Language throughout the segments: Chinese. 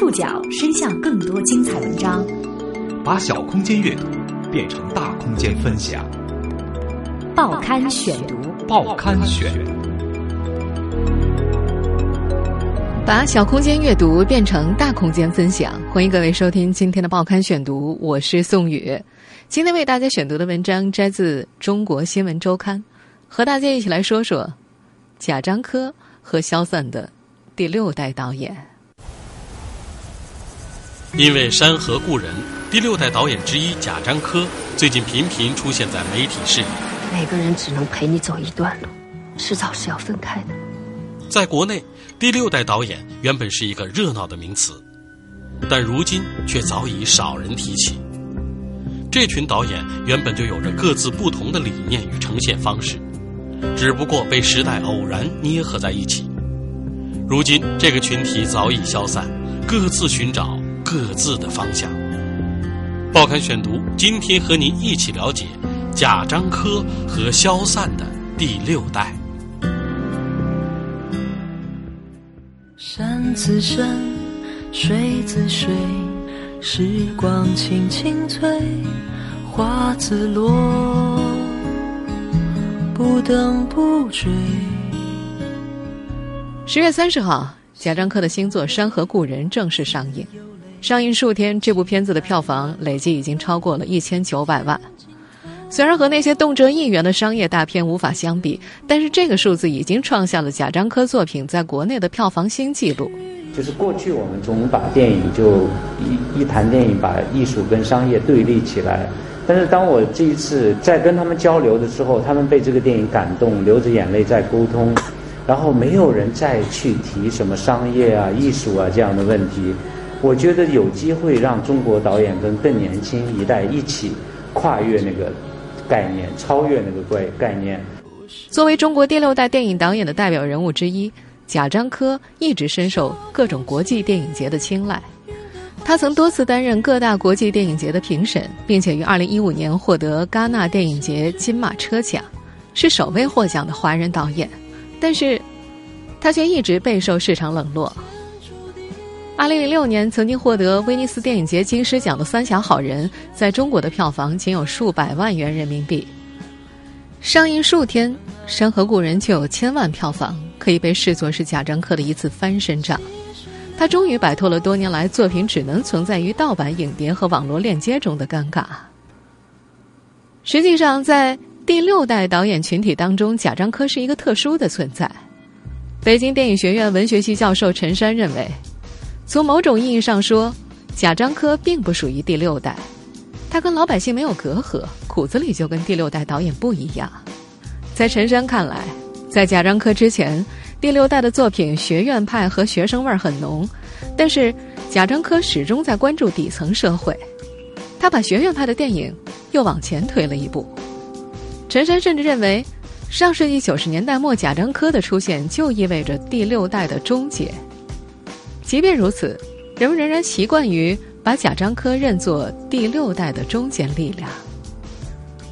触角伸向更多精彩文章，把小空间阅读变成大空间分享。报刊选读，报刊选，把小空间阅读变成大空间分享。欢迎各位收听今天的报刊选读，我是宋宇。今天为大家选读的文章摘自《中国新闻周刊》，和大家一起来说说贾樟柯和肖散的第六代导演。因为《山河故人》，第六代导演之一贾樟柯最近频频出现在媒体视野。每个人只能陪你走一段路，迟早是要分开的。在国内，第六代导演原本是一个热闹的名词，但如今却早已少人提起。这群导演原本就有着各自不同的理念与呈现方式，只不过被时代偶然捏合在一起。如今，这个群体早已消散，各自寻找。各自的方向。报刊选读，今天和您一起了解贾樟柯和消散的第六代。山自山，水自水，时光轻轻催，花自落，不等不追。十月三十号，贾樟柯的新作《山河故人》正式上映。上映数天，这部片子的票房累计已经超过了一千九百万。虽然和那些动辄亿元的商业大片无法相比，但是这个数字已经创下了贾樟柯作品在国内的票房新纪录。就是过去我们总把电影就一一谈电影，把艺术跟商业对立起来。但是当我这一次在跟他们交流的时候，他们被这个电影感动，流着眼泪在沟通，然后没有人再去提什么商业啊、艺术啊这样的问题。我觉得有机会让中国导演跟更年轻一代一起跨越那个概念，超越那个概概念。作为中国第六代电影导演的代表人物之一，贾樟柯一直深受各种国际电影节的青睐。他曾多次担任各大国际电影节的评审，并且于2015年获得戛纳电影节金马车奖，是首位获奖的华人导演。但是，他却一直备受市场冷落。二零零六年，曾经获得威尼斯电影节金狮奖的《三峡好人》在中国的票房仅有数百万元人民币。上映数天，《山河故人》就有千万票房，可以被视作是贾樟柯的一次翻身仗。他终于摆脱了多年来作品只能存在于盗版影碟和网络链接中的尴尬。实际上，在第六代导演群体当中，贾樟柯是一个特殊的存在。北京电影学院文学系教授陈山认为。从某种意义上说，贾樟柯并不属于第六代，他跟老百姓没有隔阂，骨子里就跟第六代导演不一样。在陈山看来，在贾樟柯之前，第六代的作品学院派和学生味儿很浓，但是贾樟柯始终在关注底层社会，他把学院派的电影又往前推了一步。陈山甚至认为，上世纪九十年代末贾樟柯的出现就意味着第六代的终结。即便如此，人们仍然习惯于把贾樟柯认作第六代的中坚力量。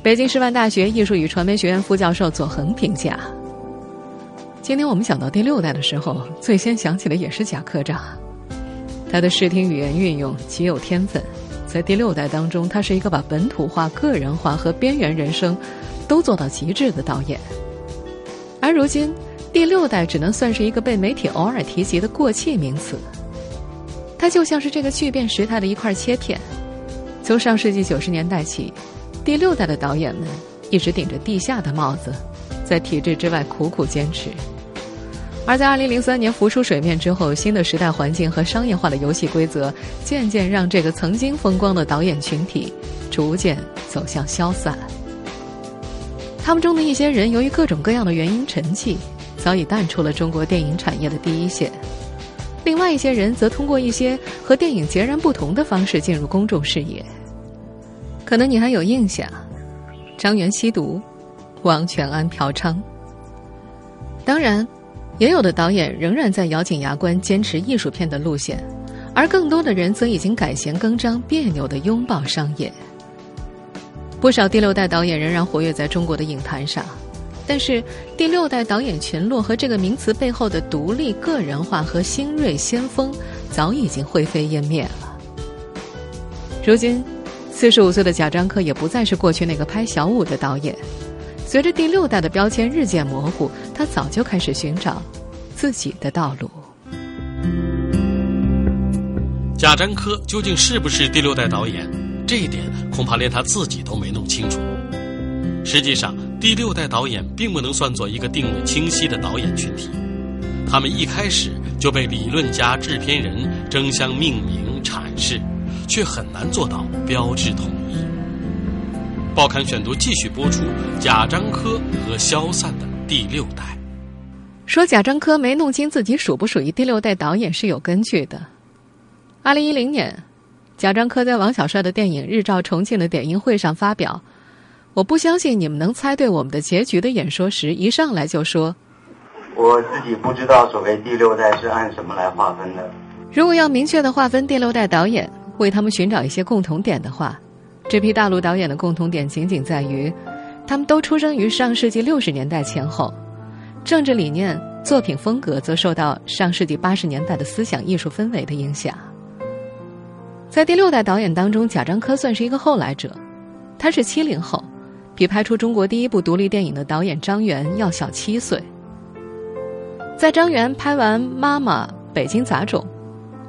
北京师范大学艺术与传媒学院副教授左恒评价：“今天我们想到第六代的时候，最先想起的也是贾科长。他的视听语言运用极有天分，在第六代当中，他是一个把本土化、个人化和边缘人生都做到极致的导演。而如今。”第六代只能算是一个被媒体偶尔提及的过气名词。它就像是这个巨变时代的一块切片。从上世纪九十年代起，第六代的导演们一直顶着地下的帽子，在体制之外苦苦坚持。而在二零零三年浮出水面之后，新的时代环境和商业化的游戏规则，渐渐让这个曾经风光的导演群体逐渐走向消散。他们中的一些人，由于各种各样的原因沉寂。早已淡出了中国电影产业的第一线，另外一些人则通过一些和电影截然不同的方式进入公众视野。可能你还有印象，张元吸毒，王全安嫖娼。当然，也有的导演仍然在咬紧牙关坚持艺术片的路线，而更多的人则已经改弦更张，别扭的拥抱商业。不少第六代导演仍然活跃在中国的影坛上。但是，第六代导演群落和这个名词背后的独立、个人化和新锐先锋，早已经灰飞烟灭了。如今，四十五岁的贾樟柯也不再是过去那个拍小五的导演。随着第六代的标签日渐模糊，他早就开始寻找自己的道路。贾樟柯究竟是不是第六代导演？这一点恐怕连他自己都没弄清楚。实际上，第六代导演并不能算作一个定位清晰的导演群体，他们一开始就被理论家、制片人争相命名阐释，却很难做到标志统一。报刊选读继续播出贾樟柯和消散的第六代。说贾樟柯没弄清自己属不属于第六代导演是有根据的。二零一零年。贾樟柯在王小帅的电影《日照重庆》的点映会上发表“我不相信你们能猜对我们的结局”的演说时，一上来就说：“我自己不知道所谓第六代是按什么来划分的。如果要明确的划分第六代导演，为他们寻找一些共同点的话，这批大陆导演的共同点仅仅在于，他们都出生于上世纪六十年代前后，政治理念、作品风格则受到上世纪八十年代的思想艺术氛围的影响。”在第六代导演当中，贾樟柯算是一个后来者，他是七零后，比拍出中国第一部独立电影的导演张元要小七岁。在张元拍完《妈妈》《北京杂种》，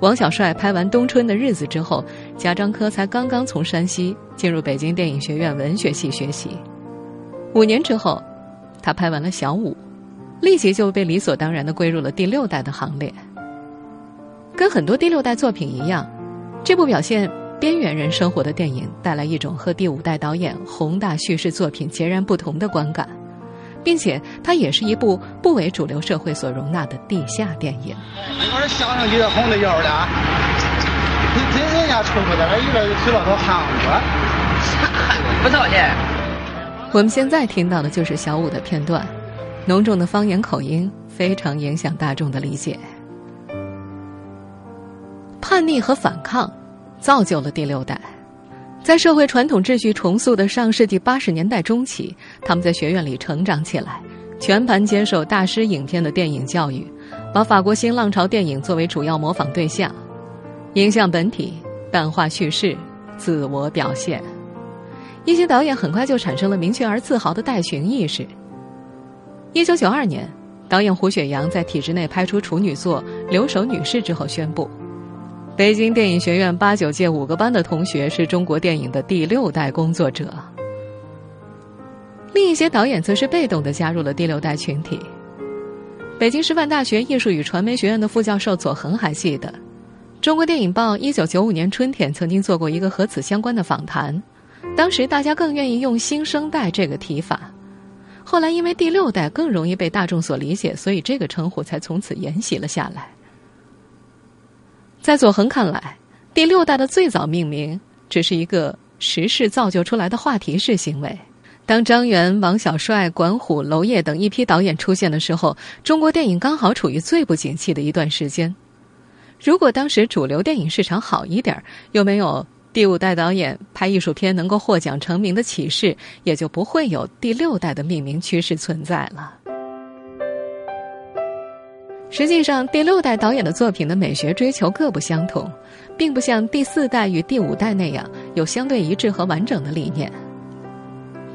王小帅拍完《冬春的日子》之后，贾樟柯才刚刚从山西进入北京电影学院文学系学习。五年之后，他拍完了《小五》，立即就被理所当然的归入了第六代的行列。跟很多第六代作品一样。这部表现边缘人生活的电影，带来一种和第五代导演宏大叙事作品截然不同的观感，并且它也是一部不为主流社会所容纳的地下电影。一会儿相声节红的油的啊，你听人家吹吹的，那一喊我，不。我们现在听到的就是小五的片段，浓重的方言口音非常影响大众的理解。叛逆和反抗，造就了第六代。在社会传统秩序重塑的上世纪八十年代中期，他们在学院里成长起来，全盘接受大师影片的电影教育，把法国新浪潮电影作为主要模仿对象，影像本体，淡化叙事，自我表现。一些导演很快就产生了明确而自豪的代群意识。一九九二年，导演胡雪阳在体制内拍出处女作《留守女士》之后宣布。北京电影学院八九届五个班的同学是中国电影的第六代工作者，另一些导演则是被动的加入了第六代群体。北京师范大学艺术与传媒学院的副教授左恒还记得，《中国电影报》一九九五年春天曾经做过一个和此相关的访谈，当时大家更愿意用“新生代”这个提法，后来因为“第六代”更容易被大众所理解，所以这个称呼才从此沿袭了下来。在左恒看来，第六代的最早命名只是一个时势造就出来的话题式行为。当张元、王小帅、管虎、娄烨等一批导演出现的时候，中国电影刚好处于最不景气的一段时间。如果当时主流电影市场好一点，又没有第五代导演拍艺术片能够获奖成名的启示，也就不会有第六代的命名趋势存在了。实际上，第六代导演的作品的美学追求各不相同，并不像第四代与第五代那样有相对一致和完整的理念。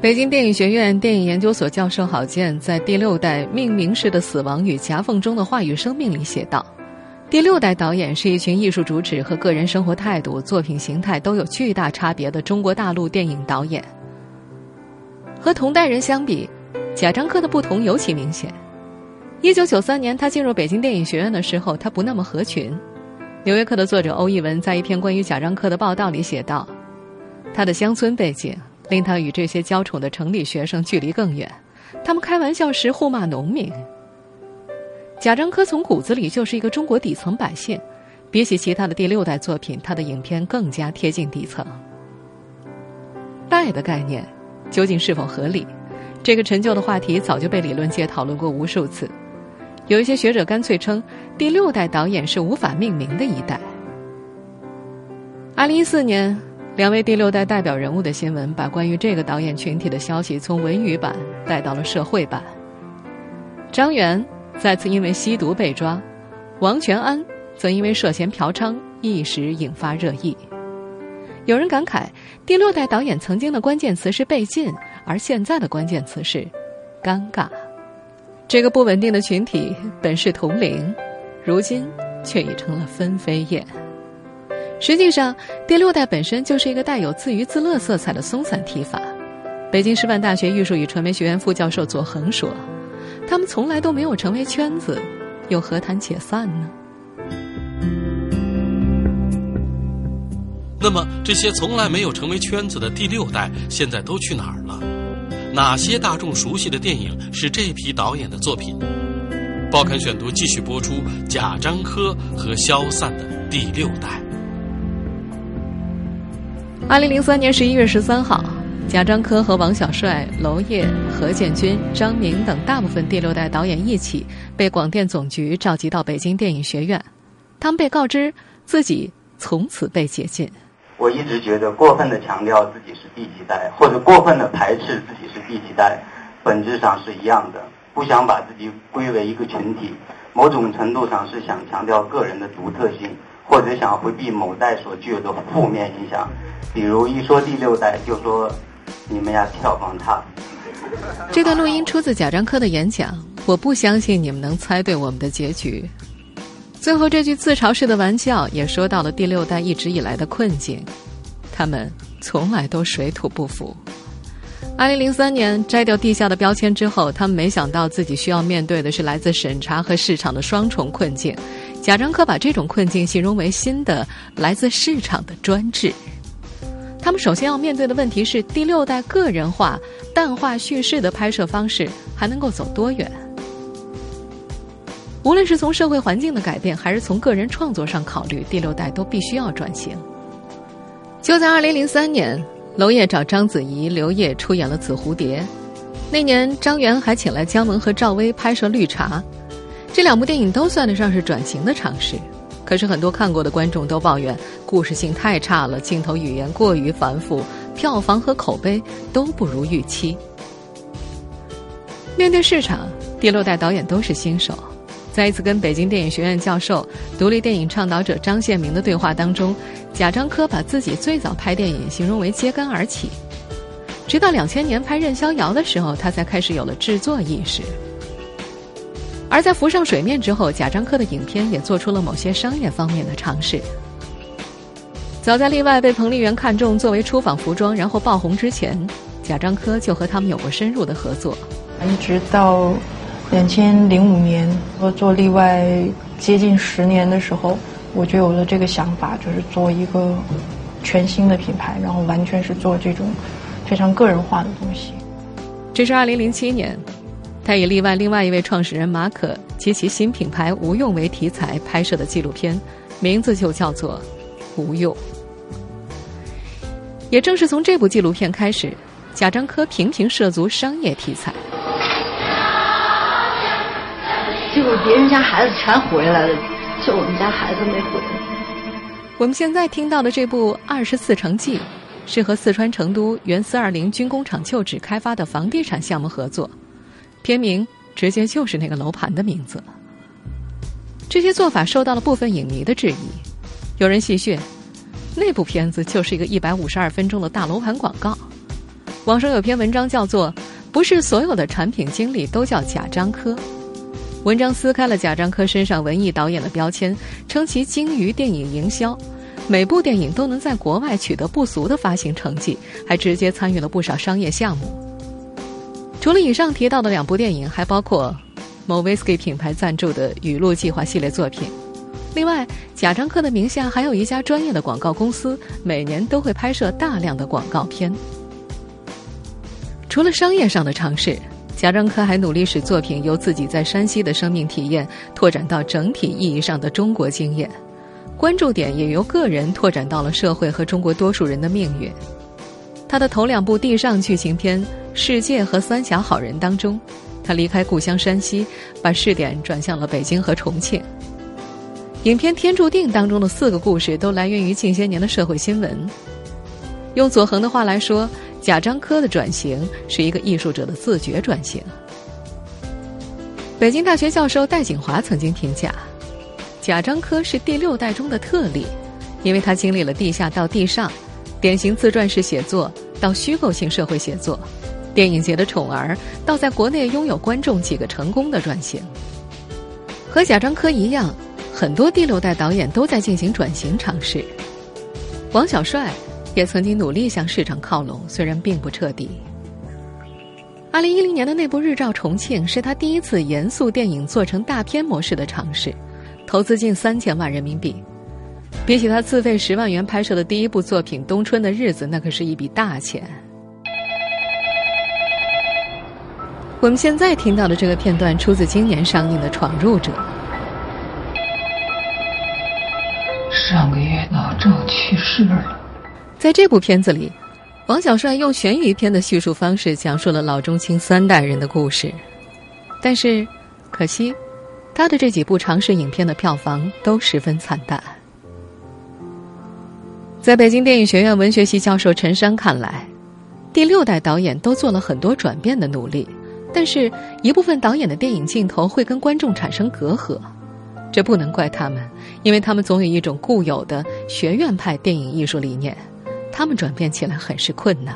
北京电影学院电影研究所教授郝建在《第六代命名式的死亡与夹缝中的话语生命》里写道：“第六代导演是一群艺术主旨和个人生活态度、作品形态都有巨大差别的中国大陆电影导演。和同代人相比，贾樟柯的不同尤其明显。”一九九三年，他进入北京电影学院的时候，他不那么合群。《纽约客》的作者欧义文在一篇关于贾樟柯的报道里写道：“他的乡村背景令他与这些娇宠的城里学生距离更远，他们开玩笑时互骂农民。贾樟柯从骨子里就是一个中国底层百姓，比起其他的第六代作品，他的影片更加贴近底层。代的概念究竟是否合理？这个陈旧的话题早就被理论界讨论过无数次。”有一些学者干脆称，第六代导演是无法命名的一代。二零一四年，两位第六代代表人物的新闻，把关于这个导演群体的消息从文娱版带到了社会版。张元再次因为吸毒被抓，王全安则因为涉嫌嫖娼一时引发热议。有人感慨，第六代导演曾经的关键词是被禁，而现在的关键词是尴尬。这个不稳定的群体本是同龄，如今却已成了分飞燕。实际上，第六代本身就是一个带有自娱自乐色彩的松散提法。北京师范大学艺术与传媒学院副教授左恒说：“他们从来都没有成为圈子，又何谈解散呢？”那么，这些从来没有成为圈子的第六代，现在都去哪儿了？哪些大众熟悉的电影是这批导演的作品？报刊选读继续播出贾樟柯和消散的第六代。二零零三年十一月十三号，贾樟柯和王小帅、娄烨、何建军、张明等大部分第六代导演一起被广电总局召集到北京电影学院，他们被告知自己从此被解禁。我一直觉得，过分的强调自己是第几代，或者过分的排斥自己是第几代，本质上是一样的。不想把自己归为一个群体，某种程度上是想强调个人的独特性，或者想回避某代所具有的负面影响。比如一说第六代，就说你们呀票房差。这段录音出自贾樟柯的演讲。我不相信你们能猜对我们的结局。最后这句自嘲式的玩笑，也说到了第六代一直以来的困境：他们从来都水土不服。二零零三年摘掉地下的标签之后，他们没想到自己需要面对的是来自审查和市场的双重困境。贾樟柯把这种困境形容为新的来自市场的专制。他们首先要面对的问题是：第六代个人化、淡化叙事的拍摄方式还能够走多远？无论是从社会环境的改变，还是从个人创作上考虑，第六代都必须要转型。就在二零零三年，娄烨找章子怡、刘烨出演了《紫蝴蝶》，那年张元还请来姜文和赵薇拍摄《绿茶》，这两部电影都算得上是转型的尝试。可是很多看过的观众都抱怨故事性太差了，镜头语言过于繁复，票房和口碑都不如预期。面对市场，第六代导演都是新手。在一次跟北京电影学院教授、独立电影倡导者张献明的对话当中，贾樟柯把自己最早拍电影形容为揭竿而起。直到两千年拍《任逍遥》的时候，他才开始有了制作意识。而在浮上水面之后，贾樟柯的影片也做出了某些商业方面的尝试。早在《例外》被彭丽媛看中作为出访服装，然后爆红之前，贾樟柯就和他们有过深入的合作，一直到。两千零五年，我做例外接近十年的时候，我就有了这个想法，就是做一个全新的品牌，然后完全是做这种非常个人化的东西。这是二零零七年，他以例外另外一位创始人马可及其新品牌“无用”为题材拍摄的纪录片，名字就叫做《无用》。也正是从这部纪录片开始，贾樟柯频频涉足商业题材。结果别人家孩子全回来了，就我们家孩子没回来。我们现在听到的这部《二十四城记》，是和四川成都原四二零军工厂旧址开发的房地产项目合作，片名直接就是那个楼盘的名字。这些做法受到了部分影迷的质疑，有人戏谑，那部片子就是一个一百五十二分钟的大楼盘广告。网上有篇文章叫做《不是所有的产品经理都叫贾樟柯》。文章撕开了贾樟柯身上文艺导演的标签，称其精于电影营销，每部电影都能在国外取得不俗的发行成绩，还直接参与了不少商业项目。除了以上提到的两部电影，还包括某 whisky 品牌赞助的《雨露计划》系列作品。另外，贾樟柯的名下还有一家专业的广告公司，每年都会拍摄大量的广告片。除了商业上的尝试。贾樟柯还努力使作品由自己在山西的生命体验拓展到整体意义上的中国经验，关注点也由个人拓展到了社会和中国多数人的命运。他的头两部地上剧情片《世界》和《三峡好人》当中，他离开故乡山西，把视点转向了北京和重庆。影片《天注定》当中的四个故事都来源于近些年的社会新闻。用左恒的话来说。贾樟柯的转型是一个艺术者的自觉转型。北京大学教授戴锦华曾经评价，贾樟柯是第六代中的特例，因为他经历了地下到地上、典型自传式写作到虚构性社会写作、电影节的宠儿到在国内拥有观众几个成功的转型。和贾樟柯一样，很多第六代导演都在进行转型尝试。王小帅也曾经努力向市场靠拢，虽然并不彻底。二零一零年的那部《日照重庆》是他第一次严肃电影做成大片模式的尝试，投资近三千万人民币。比起他自费十万元拍摄的第一部作品《冬春的日子》，那可是一笔大钱。我们现在听到的这个片段出自今年上映的《闯入者》。上个月老赵去世了，在这部片子里。王小帅用悬疑片的叙述方式讲述了老中青三代人的故事，但是，可惜，他的这几部尝试影片的票房都十分惨淡。在北京电影学院文学系教授陈山看来，第六代导演都做了很多转变的努力，但是一部分导演的电影镜头会跟观众产生隔阂，这不能怪他们，因为他们总有一种固有的学院派电影艺术理念。他们转变起来很是困难。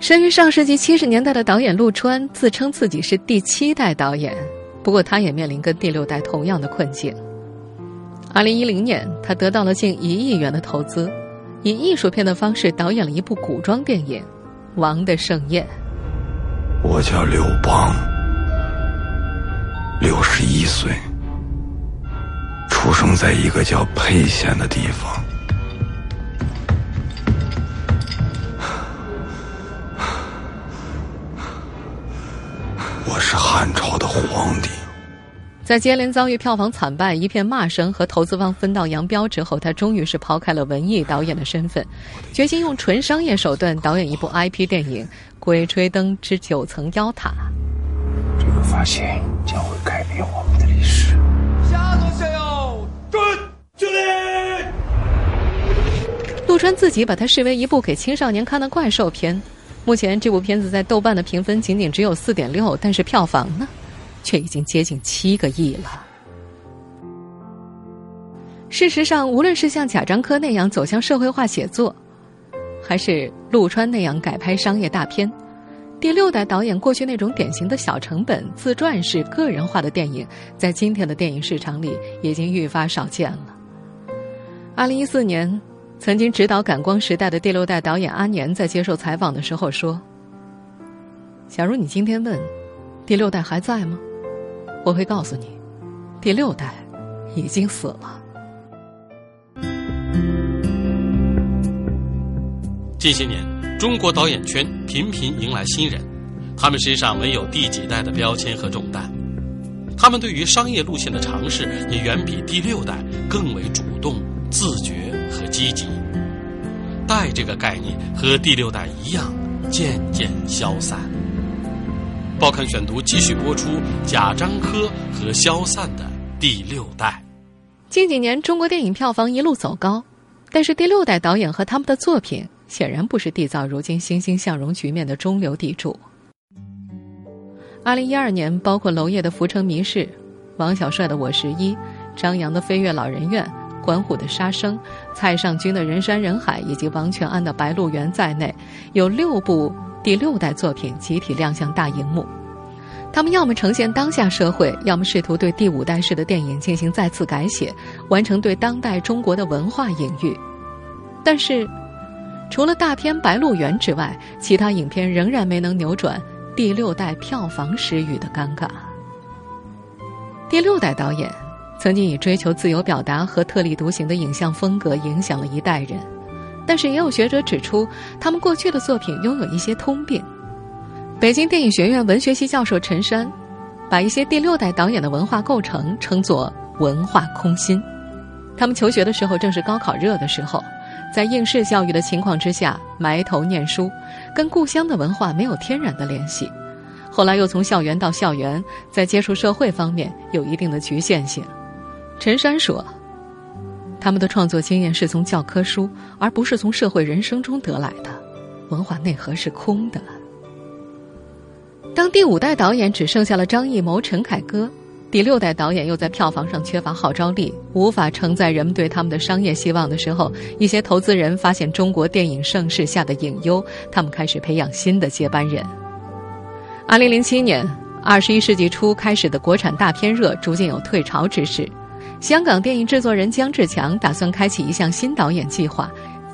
生于上世纪七十年代的导演陆川自称自己是第七代导演，不过他也面临跟第六代同样的困境。二零一零年，他得到了近一亿元的投资，以艺术片的方式导演了一部古装电影《王的盛宴》。我叫刘邦，六十一岁，出生在一个叫沛县的地方。我是汉朝的皇帝。在接连遭遇票房惨败、一片骂声和投资方分道扬镳之后，他终于是抛开了文艺导演的身份，决心用纯商业手段 导演一部 IP 电影《鬼吹灯之九层妖塔》。这个发现将会改变我们的历史。下座向右，准，敬礼。陆川自己把它视为一部给青少年看的怪兽片。目前这部片子在豆瓣的评分仅仅只有四点六，但是票房呢，却已经接近七个亿了。事实上，无论是像贾樟柯那样走向社会化写作，还是陆川那样改拍商业大片，第六代导演过去那种典型的小成本自传式个人化的电影，在今天的电影市场里已经愈发少见了。二零一四年。曾经指导《感光时代》的第六代导演阿年在接受采访的时候说：“假如你今天问，第六代还在吗？我会告诉你，第六代已经死了。”近些年，中国导演圈频频迎来新人，他们身上没有第几代的标签和重担，他们对于商业路线的尝试也远比第六代更为主动、自觉。和积极，代这个概念和第六代一样渐渐消散。报刊选读继续播出贾樟柯和消散的第六代。近几年中国电影票房一路走高，但是第六代导演和他们的作品显然不是缔造如今欣欣向荣局面的中流砥柱。二零一二年，包括娄烨的《浮城谜事》，王小帅的《我十一》，张扬的《飞越老人院》。关虎的杀生，蔡尚君的人山人海，以及王全安的白鹿原在内，有六部第六代作品集体亮相大荧幕。他们要么呈现当下社会，要么试图对第五代式的电影进行再次改写，完成对当代中国的文化隐喻。但是，除了大片《白鹿原》之外，其他影片仍然没能扭转第六代票房失语的尴尬。第六代导演。曾经以追求自由表达和特立独行的影像风格影响了一代人，但是也有学者指出，他们过去的作品拥有一些通病。北京电影学院文学系教授陈山，把一些第六代导演的文化构成称作“文化空心”。他们求学的时候正是高考热的时候，在应试教育的情况之下埋头念书，跟故乡的文化没有天然的联系。后来又从校园到校园，在接触社会方面有一定的局限性。陈山说：“他们的创作经验是从教科书，而不是从社会人生中得来的，文化内核是空的。当第五代导演只剩下了张艺谋、陈凯歌，第六代导演又在票房上缺乏号召力，无法承载人们对他们的商业希望的时候，一些投资人发现中国电影盛世下的隐忧，他们开始培养新的接班人。二零零七年，二十一世纪初开始的国产大片热逐渐有退潮之势。香港电影制作人姜志强打算开启一项新导演计划，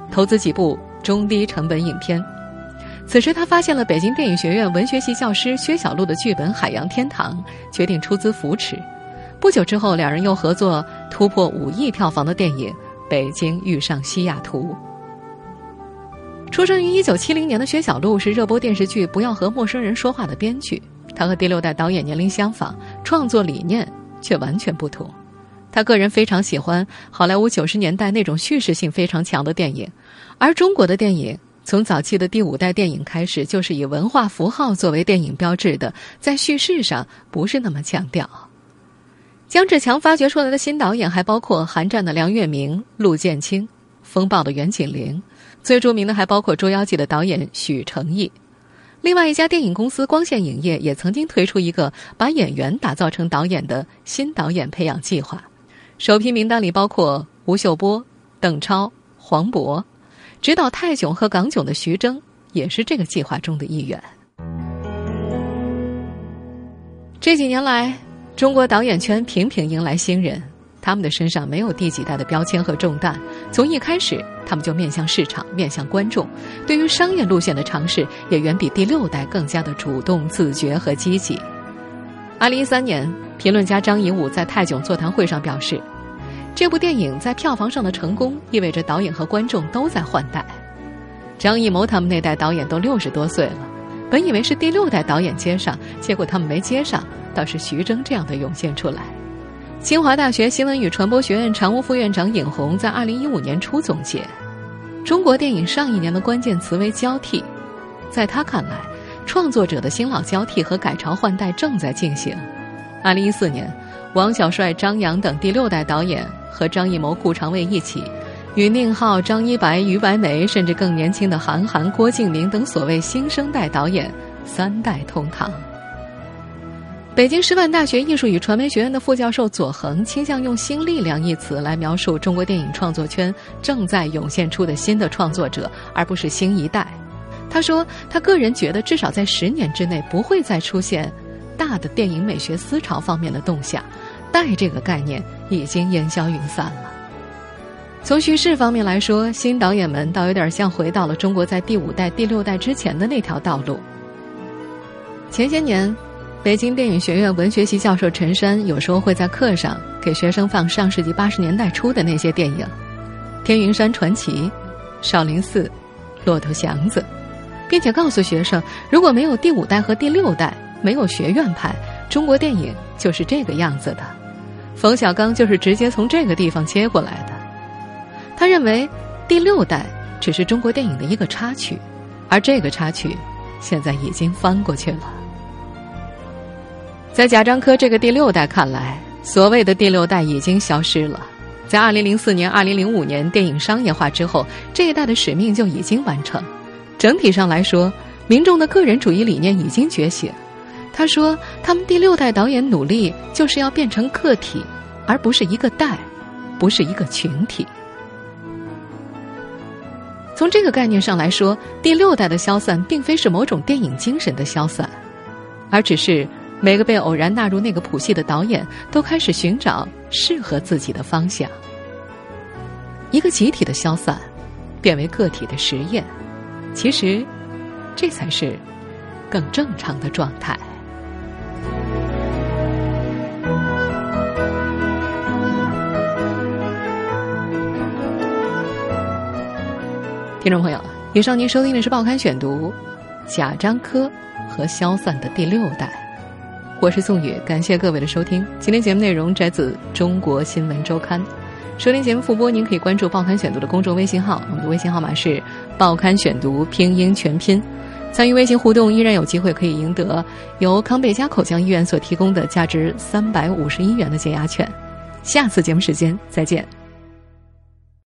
投资几部中低成本影片。此时，他发现了北京电影学院文学系教师薛晓璐的剧本《海洋天堂》，决定出资扶持。不久之后，两人又合作突破五亿票房的电影《北京遇上西雅图》。出生于一九七零年的薛晓璐是热播电视剧《不要和陌生人说话》的编剧。他和第六代导演年龄相仿，创作理念却完全不同。他个人非常喜欢好莱坞九十年代那种叙事性非常强的电影，而中国的电影从早期的第五代电影开始就是以文化符号作为电影标志的，在叙事上不是那么强调。姜志强发掘出来的新导演还包括《寒战》的梁月明、陆剑清，《风暴》的袁锦麟，最著名的还包括《捉妖记》的导演许成义。另外一家电影公司光线影业也曾经推出一个把演员打造成导演的新导演培养计划。首批名单里包括吴秀波、邓超、黄渤，指导泰囧和港囧的徐峥也是这个计划中的一员。这几年来，中国导演圈频频迎来新人，他们的身上没有第几代的标签和重担，从一开始他们就面向市场、面向观众，对于商业路线的尝试也远比第六代更加的主动、自觉和积极。二零一三年，评论家张颐武在泰囧座谈会上表示，这部电影在票房上的成功意味着导演和观众都在换代。张艺谋他们那代导演都六十多岁了，本以为是第六代导演接上，结果他们没接上，倒是徐峥这样的涌现出来。清华大学新闻与传播学院常务副院长尹红在二零一五年初总结，中国电影上一年的关键词为交替，在他看来。创作者的新老交替和改朝换代正在进行。二零一四年，王小帅、张扬等第六代导演和张艺谋、顾长卫一起，与宁浩、张一白、于白眉，甚至更年轻的韩寒、郭敬明等所谓新生代导演三代同堂。北京师范大学艺术与传媒学院的副教授左恒倾向用“新力量”一词来描述中国电影创作圈正在涌现出的新的创作者，而不是新一代。他说：“他个人觉得，至少在十年之内不会再出现大的电影美学思潮方面的动向。代这个概念已经烟消云散了。从叙事方面来说，新导演们倒有点像回到了中国在第五代、第六代之前的那条道路。前些年，北京电影学院文学系教授陈山有时候会在课上给学生放上世纪八十年代初的那些电影，《天云山传奇》《少林寺》《骆驼祥子》。”并且告诉学生，如果没有第五代和第六代，没有学院派，中国电影就是这个样子的。冯小刚就是直接从这个地方接过来的。他认为，第六代只是中国电影的一个插曲，而这个插曲现在已经翻过去了。在贾樟柯这个第六代看来，所谓的第六代已经消失了。在二零零四年、二零零五年电影商业化之后，这一代的使命就已经完成。整体上来说，民众的个人主义理念已经觉醒。他说：“他们第六代导演努力就是要变成个体，而不是一个代，不是一个群体。”从这个概念上来说，第六代的消散并非是某种电影精神的消散，而只是每个被偶然纳入那个谱系的导演都开始寻找适合自己的方向。一个集体的消散，变为个体的实验。其实，这才是更正常的状态。听众朋友，以上您收听的是《报刊选读》，贾樟柯和消散的第六代。我是宋宇，感谢各位的收听。今天节目内容摘自《中国新闻周刊》。收听节目复播，您可以关注《报刊选读》的公众微信号，我们的微信号码是“报刊选读”拼音全拼。参与微信互动，依然有机会可以赢得由康贝佳口腔医院所提供的价值三百五十一元的解压券。下次节目时间再见。